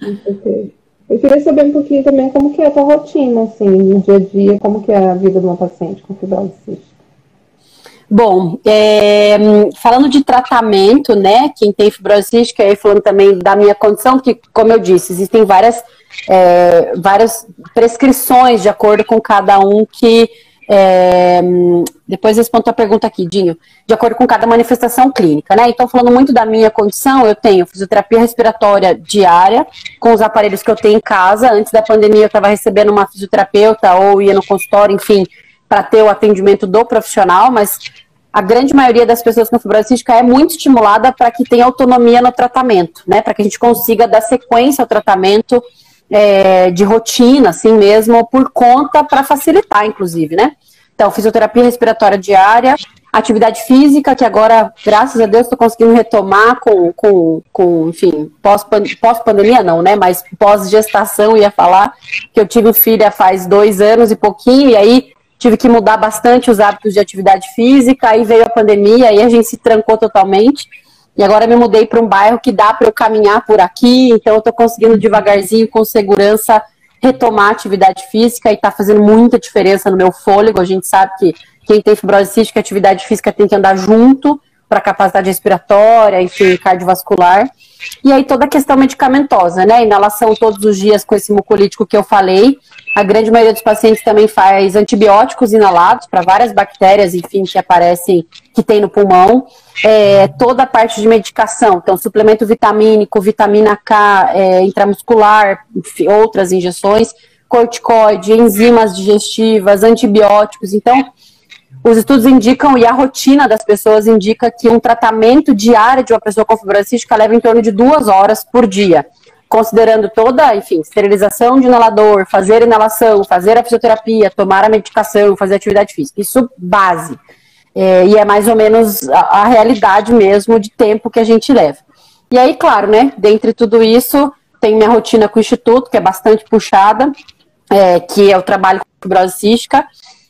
S3: Eu queria saber um pouquinho também como que é a tua rotina, assim, no dia a dia, como que é a vida de uma paciente com fibrose cística.
S2: Bom, é, falando de tratamento, né, quem tem fibrose cística, aí falando também da minha condição, que, como eu disse, existem várias é, várias prescrições de acordo com cada um que é, depois respondo a pergunta aqui, Dinho. De acordo com cada manifestação clínica, né? Então, falando muito da minha condição, eu tenho fisioterapia respiratória diária, com os aparelhos que eu tenho em casa. Antes da pandemia, eu estava recebendo uma fisioterapeuta ou ia no consultório, enfim, para ter o atendimento do profissional, mas a grande maioria das pessoas com fibrose cística é muito estimulada para que tenha autonomia no tratamento, né? Para que a gente consiga dar sequência ao tratamento é, de rotina, assim mesmo, por conta, para facilitar, inclusive, né? Então, fisioterapia respiratória diária, atividade física, que agora, graças a Deus, estou conseguindo retomar com, com, com enfim, pós-pandemia pós não, né? Mas pós-gestação, ia falar, que eu tive filha faz dois anos e pouquinho, e aí tive que mudar bastante os hábitos de atividade física, aí veio a pandemia, aí a gente se trancou totalmente. E agora me mudei para um bairro que dá para eu caminhar por aqui, então eu estou conseguindo devagarzinho, com segurança, retomar a atividade física e está fazendo muita diferença no meu fôlego. A gente sabe que quem tem fibrose cística, atividade física tem que andar junto para capacidade respiratória, enfim, cardiovascular. E aí toda a questão medicamentosa, né? Inalação todos os dias com esse mucolítico que eu falei. A grande maioria dos pacientes também faz antibióticos inalados para várias bactérias, enfim, que aparecem, que tem no pulmão. É, toda a parte de medicação, então suplemento vitamínico, vitamina K, é, intramuscular, outras injeções, corticoide, enzimas digestivas, antibióticos. Então, os estudos indicam e a rotina das pessoas indica que um tratamento diário de uma pessoa com fibrose leva em torno de duas horas por dia, considerando toda, enfim, esterilização de inalador, fazer inalação, fazer a fisioterapia, tomar a medicação, fazer atividade física. Isso base. É, e é mais ou menos a, a realidade mesmo de tempo que a gente leva. E aí, claro, né, dentre tudo isso, tem minha rotina com o Instituto, que é bastante puxada, é, que é o trabalho com fibrose cística,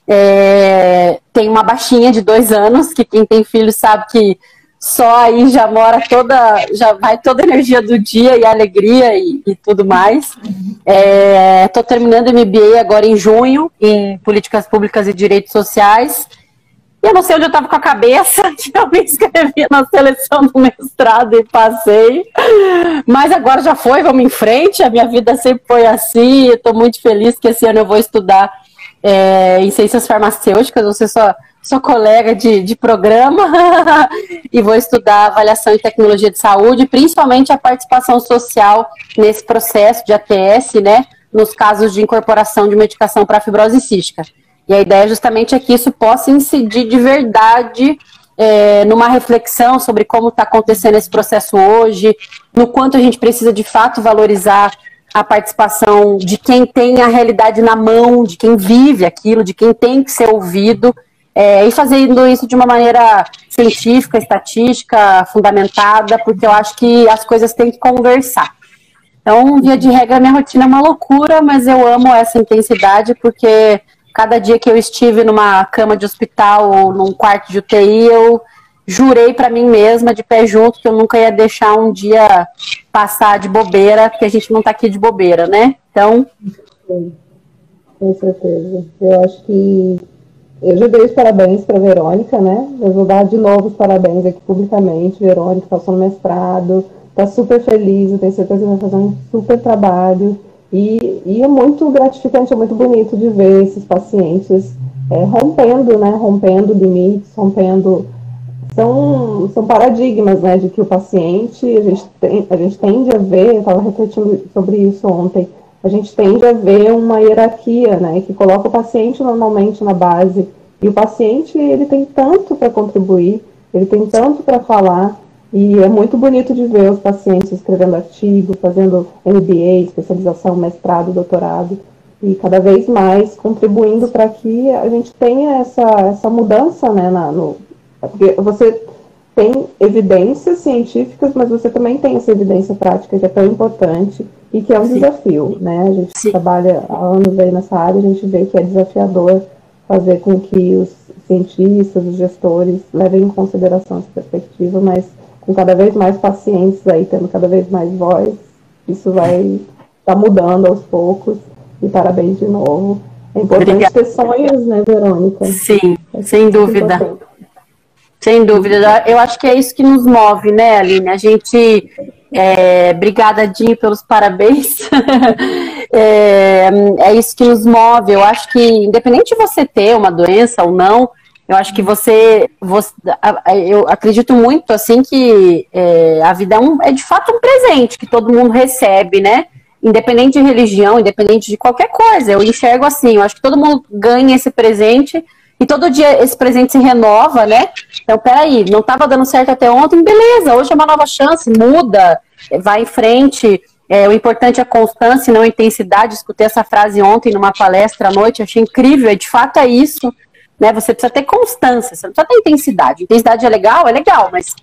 S2: é, tem uma baixinha de dois anos, que quem tem filho sabe que só aí já mora toda, já vai toda a energia do dia e alegria e, e tudo mais. Estou é, terminando MBA agora em junho, em Políticas Públicas e Direitos Sociais. E eu não sei onde eu estava com a cabeça, que eu me inscrevi na seleção do mestrado e passei. Mas agora já foi, vamos em frente. A minha vida sempre foi assim. Estou muito feliz que esse ano eu vou estudar é, em ciências farmacêuticas, você só sou colega de, de programa e vou estudar avaliação e tecnologia de saúde, principalmente a participação social nesse processo de ATS, né, nos casos de incorporação de medicação para fibrose cística. E a ideia justamente é que isso possa incidir de verdade é, numa reflexão sobre como está acontecendo esse processo hoje, no quanto a gente precisa de fato valorizar a participação de quem tem a realidade na mão, de quem vive aquilo, de quem tem que ser ouvido, é, e fazendo isso de uma maneira científica, estatística, fundamentada, porque eu acho que as coisas têm que conversar. Então, via de regra, minha rotina é uma loucura, mas eu amo essa intensidade, porque cada dia que eu estive numa cama de hospital ou num quarto de UTI, eu jurei para mim mesma, de pé junto, que eu nunca ia deixar um dia passar de bobeira, porque a gente não está aqui de bobeira, né? Então.
S3: Com certeza. Eu acho que. Eu já dei os parabéns para Verônica, né? Eu vou dar de novo os parabéns aqui publicamente. Verônica passou no mestrado, está super feliz, eu tenho certeza que vai fazer um super trabalho. E, e, é muito gratificante, é muito bonito de ver esses pacientes é, rompendo, né? Rompendo limites, rompendo são, são paradigmas né, de que o paciente, a gente, tem, a gente tende a ver, eu estava refletindo sobre isso ontem, a gente tende a ver uma hierarquia, né, que coloca o paciente normalmente na base, e o paciente ele tem tanto para contribuir, ele tem tanto para falar, e é muito bonito de ver os pacientes escrevendo artigo, fazendo MBA, especialização, mestrado, doutorado, e cada vez mais contribuindo para que a gente tenha essa, essa mudança né, na, no, porque você tem evidências científicas, mas você também tem essa evidência prática que é tão importante e que é um Sim. desafio, né? A gente Sim. trabalha há anos aí nessa área, a gente vê que é desafiador fazer com que os cientistas, os gestores levem em consideração essa perspectiva, mas com cada vez mais pacientes aí tendo cada vez mais voz, isso vai estar tá mudando aos poucos. E parabéns de novo. É importante Obrigada. ter sonhos, né, Verônica?
S2: Sim, é sem dúvida. Importante. Sem dúvida. Eu acho que é isso que nos move, né, Aline? A gente É, obrigada, Dinho, pelos parabéns. é, é, isso que nos move. Eu acho que, independente de você ter uma doença ou não, eu acho que você, você eu acredito muito assim que é, a vida é, um, é de fato um presente que todo mundo recebe, né? Independente de religião, independente de qualquer coisa. Eu enxergo assim. Eu acho que todo mundo ganha esse presente e todo dia esse presente se renova, né? Então, peraí, não estava dando certo até ontem, beleza, hoje é uma nova chance, muda, vai em frente. É, o importante é a constância e não a intensidade. Escutei essa frase ontem numa palestra à noite, achei incrível, e de fato é isso. Né? Você precisa ter constância, você não precisa ter intensidade. Intensidade é legal, é legal, mas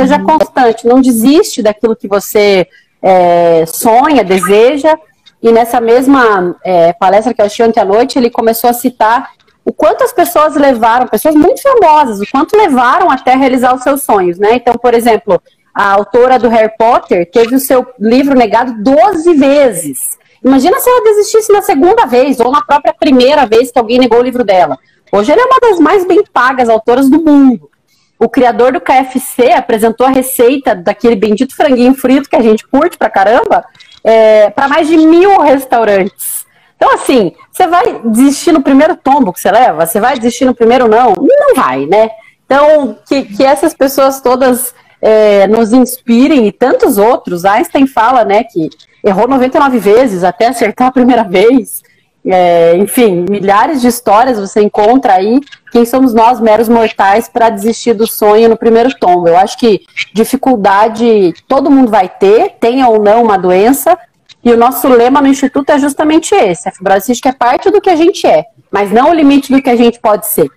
S2: seja constante, não desiste daquilo que você é, sonha, deseja. E nessa mesma é, palestra que eu achei ontem à noite, ele começou a citar o quanto as pessoas levaram, pessoas muito famosas, o quanto levaram até realizar os seus sonhos, né? Então, por exemplo, a autora do Harry Potter teve o seu livro negado 12 vezes. Imagina se ela desistisse na segunda vez, ou na própria primeira vez que alguém negou o livro dela. Hoje ela é uma das mais bem pagas autoras do mundo. O criador do KFC apresentou a receita daquele bendito franguinho frito que a gente curte pra caramba é, para mais de mil restaurantes. Então, assim, você vai desistir no primeiro tombo que você leva? Você vai desistir no primeiro não? Não vai, né? Então, que, que essas pessoas todas é, nos inspirem e tantos outros. Einstein fala, né, que errou 99 vezes até acertar a primeira vez. É, enfim, milhares de histórias você encontra aí. Quem somos nós, meros mortais, para desistir do sonho no primeiro tombo? Eu acho que dificuldade todo mundo vai ter, tenha ou não uma doença, e o nosso lema no Instituto é justamente esse: a fibrose cística é parte do que a gente é, mas não o limite do que a gente pode ser.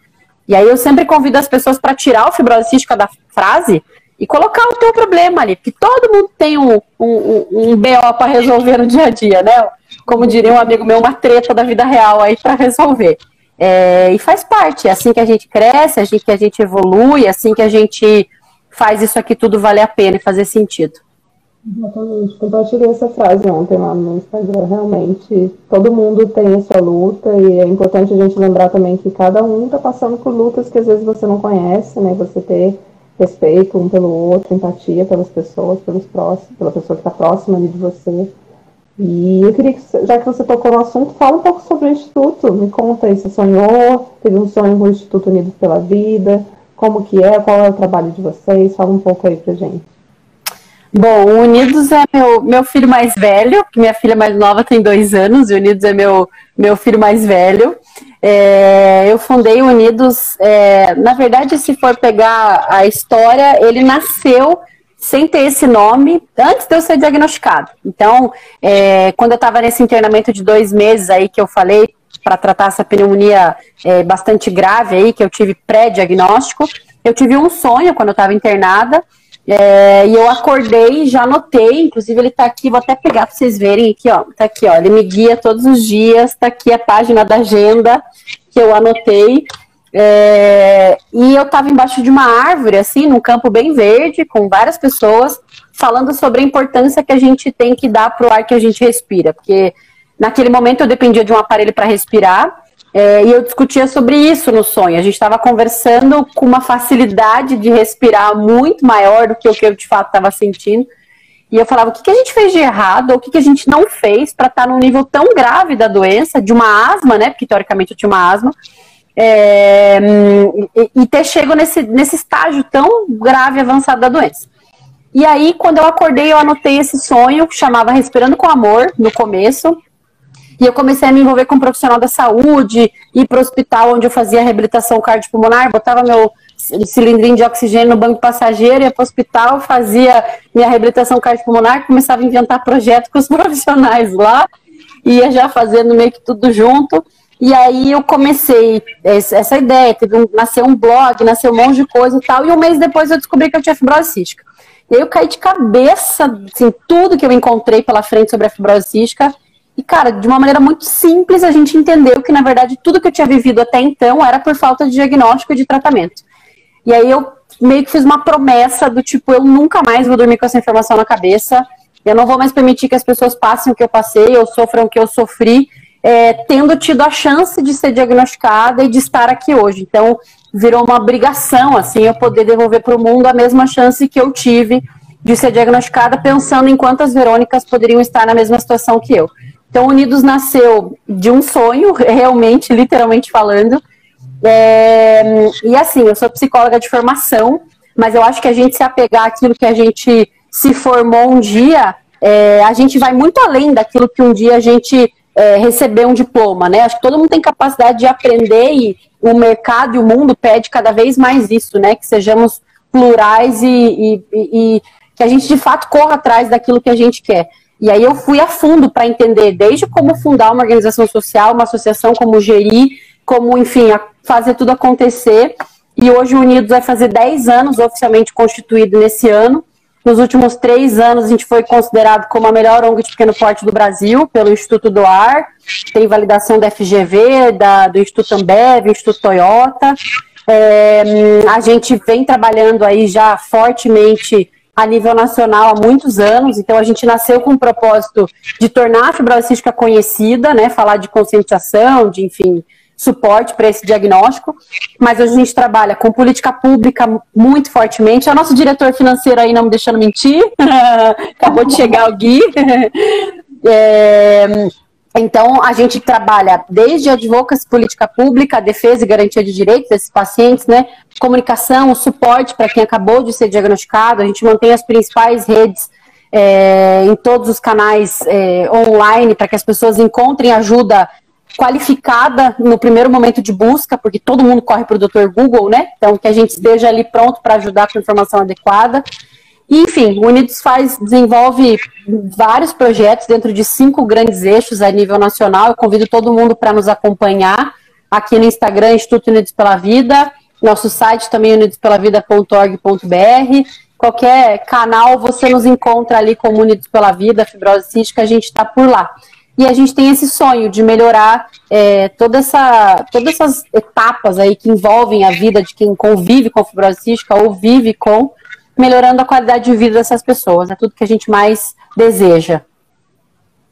S2: E aí eu sempre convido as pessoas para tirar o fibrose cística da frase e colocar o teu problema ali, porque todo mundo tem um, um, um BO para resolver no dia a dia, né? Como diria um amigo meu, uma treta da vida real aí para resolver. É, e faz parte, é assim que a gente cresce, é assim que a gente evolui, é assim que a gente faz isso aqui tudo valer a pena e fazer sentido.
S3: Exatamente. Compartilhei essa frase ontem lá no Instagram. Realmente, todo mundo tem a sua luta e é importante a gente lembrar também que cada um está passando por lutas que às vezes você não conhece, né? Você ter respeito um pelo outro, empatia pelas pessoas, pelos próximos, pela pessoa que está próxima de você. E eu queria que, já que você tocou no assunto, fala um pouco sobre o Instituto. Me conta aí, você sonhou, teve um sonho com o Instituto Unidos pela Vida, como que é, qual é o trabalho de vocês, fala um pouco aí pra gente.
S2: Bom, o Unidos é meu, meu filho mais velho, que minha filha mais nova tem dois anos, e o Unidos é meu, meu filho mais velho. É, eu fundei o Unidos, é, na verdade, se for pegar a história, ele nasceu sem ter esse nome antes de eu ser diagnosticado. Então, é, quando eu estava nesse internamento de dois meses aí que eu falei para tratar essa pneumonia é, bastante grave aí, que eu tive pré-diagnóstico, eu tive um sonho quando eu estava internada é, e eu acordei, já anotei, inclusive ele tá aqui, vou até pegar para vocês verem aqui, ó. Tá aqui, ó. Ele me guia todos os dias, tá aqui a página da agenda que eu anotei. É, e eu estava embaixo de uma árvore, assim, num campo bem verde, com várias pessoas, falando sobre a importância que a gente tem que dar para o ar que a gente respira. Porque naquele momento eu dependia de um aparelho para respirar, é, e eu discutia sobre isso no sonho. A gente estava conversando com uma facilidade de respirar muito maior do que o que eu de fato estava sentindo. E eu falava, o que, que a gente fez de errado, ou o que, que a gente não fez para estar tá num nível tão grave da doença, de uma asma, né? Porque teoricamente eu tinha uma asma, é, e, e, ter chego nesse, nesse estágio tão grave e avançado da doença. E aí, quando eu acordei, eu anotei esse sonho, que chamava Respirando com Amor, no começo, e eu comecei a me envolver com um profissional da saúde, ir para o hospital onde eu fazia reabilitação cardiopulmonar, botava meu cilindrinho de oxigênio no banco passageiro, ia para o hospital, fazia minha reabilitação cardiopulmonar, começava a inventar projeto com os profissionais lá, ia já fazendo meio que tudo junto. E aí eu comecei essa ideia, teve um, nasceu um blog, nasceu um monte de coisa e tal, e um mês depois eu descobri que eu tinha fibrose cística. E aí eu caí de cabeça, assim, tudo que eu encontrei pela frente sobre a fibrose cística, e, cara, de uma maneira muito simples, a gente entendeu que, na verdade, tudo que eu tinha vivido até então era por falta de diagnóstico e de tratamento. E aí eu meio que fiz uma promessa do tipo, eu nunca mais vou dormir com essa informação na cabeça, eu não vou mais permitir que as pessoas passem o que eu passei, ou sofram o que eu sofri, é, tendo tido a chance de ser diagnosticada e de estar aqui hoje. Então, virou uma obrigação, assim, eu poder devolver para o mundo a mesma chance que eu tive de ser diagnosticada pensando em quantas Verônicas poderiam estar na mesma situação que eu. Então, Unidos nasceu de um sonho, realmente, literalmente falando. É, e assim, eu sou psicóloga de formação, mas eu acho que a gente se apegar àquilo que a gente se formou um dia, é, a gente vai muito além daquilo que um dia a gente é, receber um diploma, né? Acho que todo mundo tem capacidade de aprender e o mercado e o mundo pede cada vez mais isso, né? Que sejamos plurais e, e, e que a gente de fato corra atrás daquilo que a gente quer. E aí eu fui a fundo para entender desde como fundar uma organização social, uma associação, como gerir, como, enfim, fazer tudo acontecer. E hoje o Unidos vai fazer 10 anos oficialmente constituído nesse ano. Nos últimos três anos, a gente foi considerado como a melhor ONG de pequeno porte do Brasil pelo Instituto do Ar. Tem validação da FGV, da, do Instituto Ambev, Instituto Toyota. É, a gente vem trabalhando aí já fortemente a nível nacional há muitos anos, então a gente nasceu com o propósito de tornar a fibrose cística conhecida, né, falar de conscientização, de, enfim, suporte para esse diagnóstico, mas hoje a gente trabalha com política pública muito fortemente. O nosso diretor financeiro aí não me deixando mentir, acabou de chegar o Gui. É, então, a gente trabalha desde a advocacy, política pública, defesa e garantia de direitos desses pacientes, né? Comunicação, suporte para quem acabou de ser diagnosticado. A gente mantém as principais redes é, em todos os canais é, online para que as pessoas encontrem ajuda qualificada no primeiro momento de busca, porque todo mundo corre para o Dr. Google, né? Então, que a gente esteja ali pronto para ajudar com informação adequada. Enfim, o Unidos faz, desenvolve vários projetos dentro de cinco grandes eixos a nível nacional. Eu convido todo mundo para nos acompanhar aqui no Instagram, Instituto Unidos pela Vida, nosso site também unidospelavida.org.br. Qualquer canal você nos encontra ali como Unidos pela Vida, Fibrose Cística, a gente está por lá. E a gente tem esse sonho de melhorar é, toda essa, todas essas etapas aí que envolvem a vida de quem convive com fibrose cística ou vive com, melhorando a qualidade de vida dessas pessoas. É tudo que a gente mais deseja.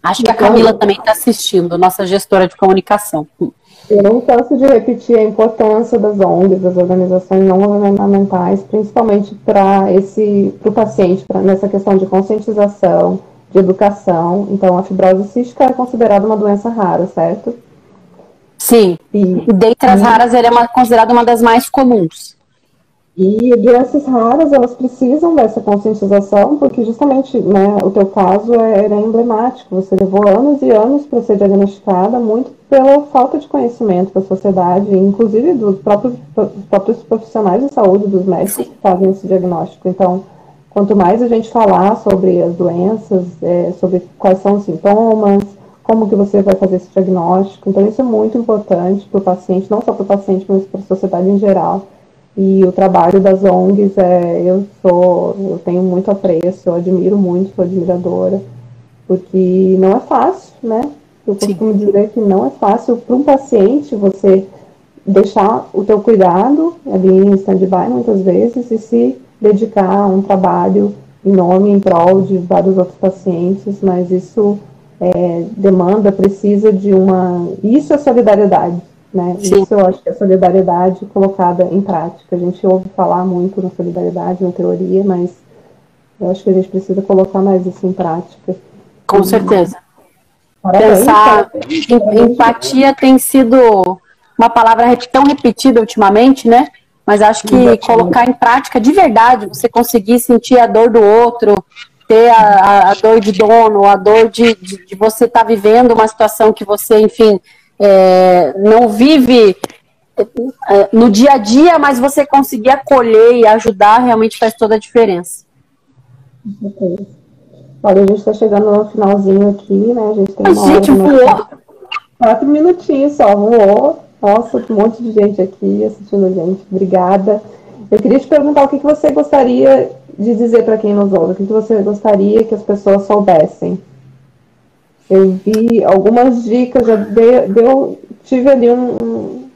S2: Acho que a Camila também está assistindo, nossa gestora de comunicação.
S3: Eu não canso de repetir a importância das ONGs, das organizações não governamentais, principalmente para esse, para o paciente, pra, nessa questão de conscientização, de educação. Então, a fibrose cística é considerada uma doença rara, certo?
S2: Sim. E, dentre as raras, ela é considerada uma das mais comuns.
S3: E doenças raras, elas precisam dessa conscientização, porque justamente né, o teu caso é, era emblemático. Você levou anos e anos para ser diagnosticada, muito pela falta de conhecimento da sociedade, inclusive dos próprios, dos próprios profissionais de saúde, dos médicos que fazem esse diagnóstico. Então, quanto mais a gente falar sobre as doenças, é, sobre quais são os sintomas, como que você vai fazer esse diagnóstico, então isso é muito importante para o paciente, não só para o paciente, mas para a sociedade em geral. E o trabalho das ONGs, é, eu sou, eu tenho muito apreço, eu admiro muito, sou admiradora, porque não é fácil, né? Eu costumo Sim. dizer que não é fácil para um paciente você deixar o teu cuidado ali em stand-by muitas vezes e se dedicar a um trabalho em nome, em prol de vários outros pacientes, mas isso é, demanda, precisa de uma. Isso é solidariedade, né? Sim. Isso eu acho que é solidariedade colocada em prática. A gente ouve falar muito na solidariedade, na teoria, mas eu acho que a gente precisa colocar mais isso em prática.
S2: Com certeza. Parabéns, Pensar empatia tem sido uma palavra tão repetida ultimamente, né? Mas acho que Exatamente. colocar em prática de verdade, você conseguir sentir a dor do outro, ter a, a dor de dono, a dor de, de, de você estar tá vivendo uma situação que você, enfim, é, não vive é, no dia a dia, mas você conseguir acolher e ajudar realmente faz toda a diferença.
S3: Okay. Olha, a gente está chegando no finalzinho aqui, né? A gente tem
S2: a gente voou.
S3: Quatro minutinhos só, voou. Nossa, um monte de gente aqui assistindo a gente. Obrigada. Eu queria te perguntar o que, que você gostaria de dizer para quem nos ouve, o que, que você gostaria que as pessoas soubessem eu vi algumas dicas, já deu, deu tive ali um, um,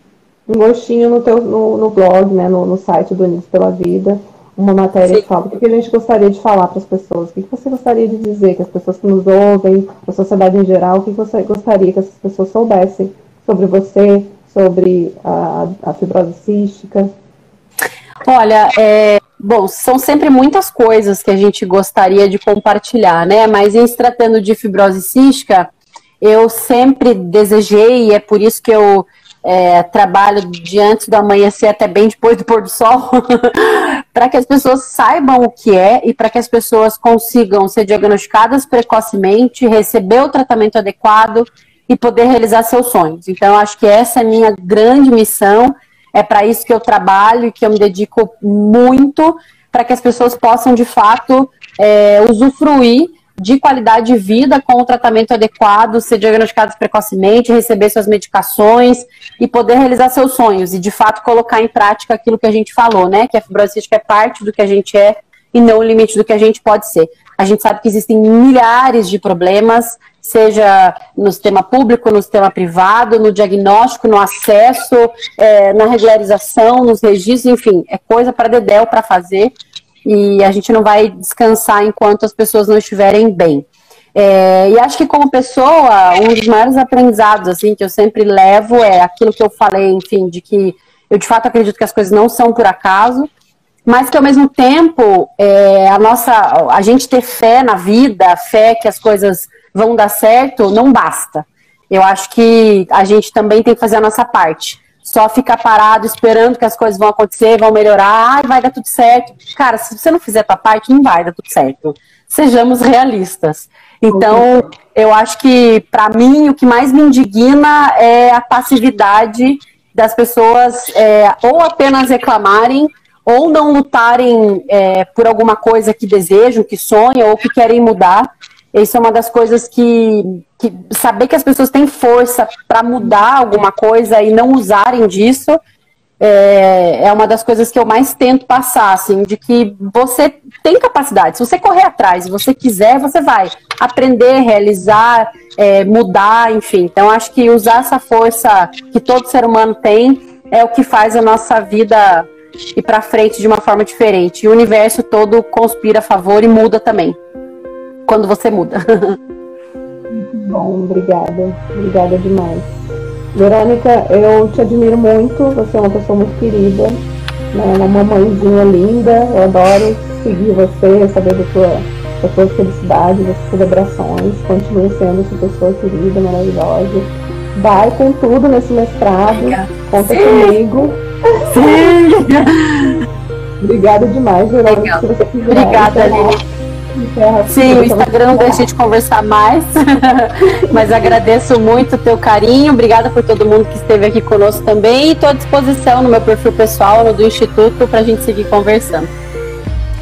S3: um, gostinho no, teu, no, no blog, né, no, no, site do Unidos pela Vida, uma matéria Sim. que fala o que a gente gostaria de falar para as pessoas, o que você gostaria de dizer, que as pessoas que nos ouvem, a sociedade em geral, o que você gostaria que essas pessoas soubessem sobre você, sobre a, a fibrose cística?
S2: Olha, é, bom, são sempre muitas coisas que a gente gostaria de compartilhar, né? Mas em se tratando de fibrose cística, eu sempre desejei, e é por isso que eu é, trabalho de antes do amanhecer até bem depois do pôr do sol, para que as pessoas saibam o que é e para que as pessoas consigam ser diagnosticadas precocemente, receber o tratamento adequado e poder realizar seus sonhos. Então, acho que essa é a minha grande missão, é para isso que eu trabalho e que eu me dedico muito, para que as pessoas possam, de fato, é, usufruir de qualidade de vida com o tratamento adequado, ser diagnosticados precocemente, receber suas medicações e poder realizar seus sonhos e de fato colocar em prática aquilo que a gente falou, né? Que a fibrose cística é parte do que a gente é e não o limite do que a gente pode ser. A gente sabe que existem milhares de problemas, seja no sistema público, no sistema privado, no diagnóstico, no acesso, é, na regularização, nos registros, enfim, é coisa para dedéu para fazer e a gente não vai descansar enquanto as pessoas não estiverem bem. É, e acho que como pessoa, um dos maiores aprendizados assim que eu sempre levo é aquilo que eu falei, enfim, de que eu de fato acredito que as coisas não são por acaso, mas que ao mesmo tempo é, a nossa, a gente ter fé na vida, fé que as coisas vão dar certo, não basta. Eu acho que a gente também tem que fazer a nossa parte só ficar parado esperando que as coisas vão acontecer, vão melhorar, ai, vai dar tudo certo. Cara, se você não fizer a tua parte, não vai dar tudo certo. Sejamos realistas. Então, eu acho que, para mim, o que mais me indigna é a passividade das pessoas é, ou apenas reclamarem ou não lutarem é, por alguma coisa que desejam, que sonham ou que querem mudar. Isso é uma das coisas que, que saber que as pessoas têm força para mudar alguma coisa e não usarem disso é, é, uma das coisas que eu mais tento passar, assim, de que você tem capacidade. Se você correr atrás, se você quiser, você vai aprender, realizar, é, mudar, enfim. Então, acho que usar essa força que todo ser humano tem é o que faz a nossa vida ir para frente de uma forma diferente. E o universo todo conspira a favor e muda também quando você muda.
S3: Muito bom, obrigada. Obrigada demais. Verônica, eu te admiro muito, você é uma pessoa muito querida, né? uma mamãezinha linda, eu adoro seguir você, saber da tua, da tua felicidade, das celebrações, continue sendo essa pessoa querida, maravilhosa. Vai com tudo nesse mestrado, Obrigada. conta Sim. comigo. Sim. Obrigada demais, Verônica. Se você quiser.
S2: Obrigada, Lili. Sim, o Instagram não deixa de conversar mais, mas agradeço muito o teu carinho, obrigada por todo mundo que esteve aqui conosco também e estou à disposição no meu perfil pessoal, no do Instituto, para a gente seguir conversando.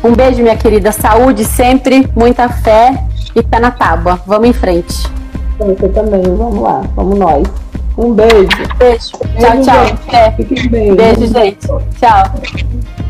S2: Um beijo, minha querida, saúde sempre, muita fé e pé na tábua. Vamos em frente.
S3: Você também, vamos lá, vamos nós. Um beijo.
S2: Beijo. beijo tchau, tchau.
S3: Gente. Fiquem bem.
S2: Beijo, gente. Tchau.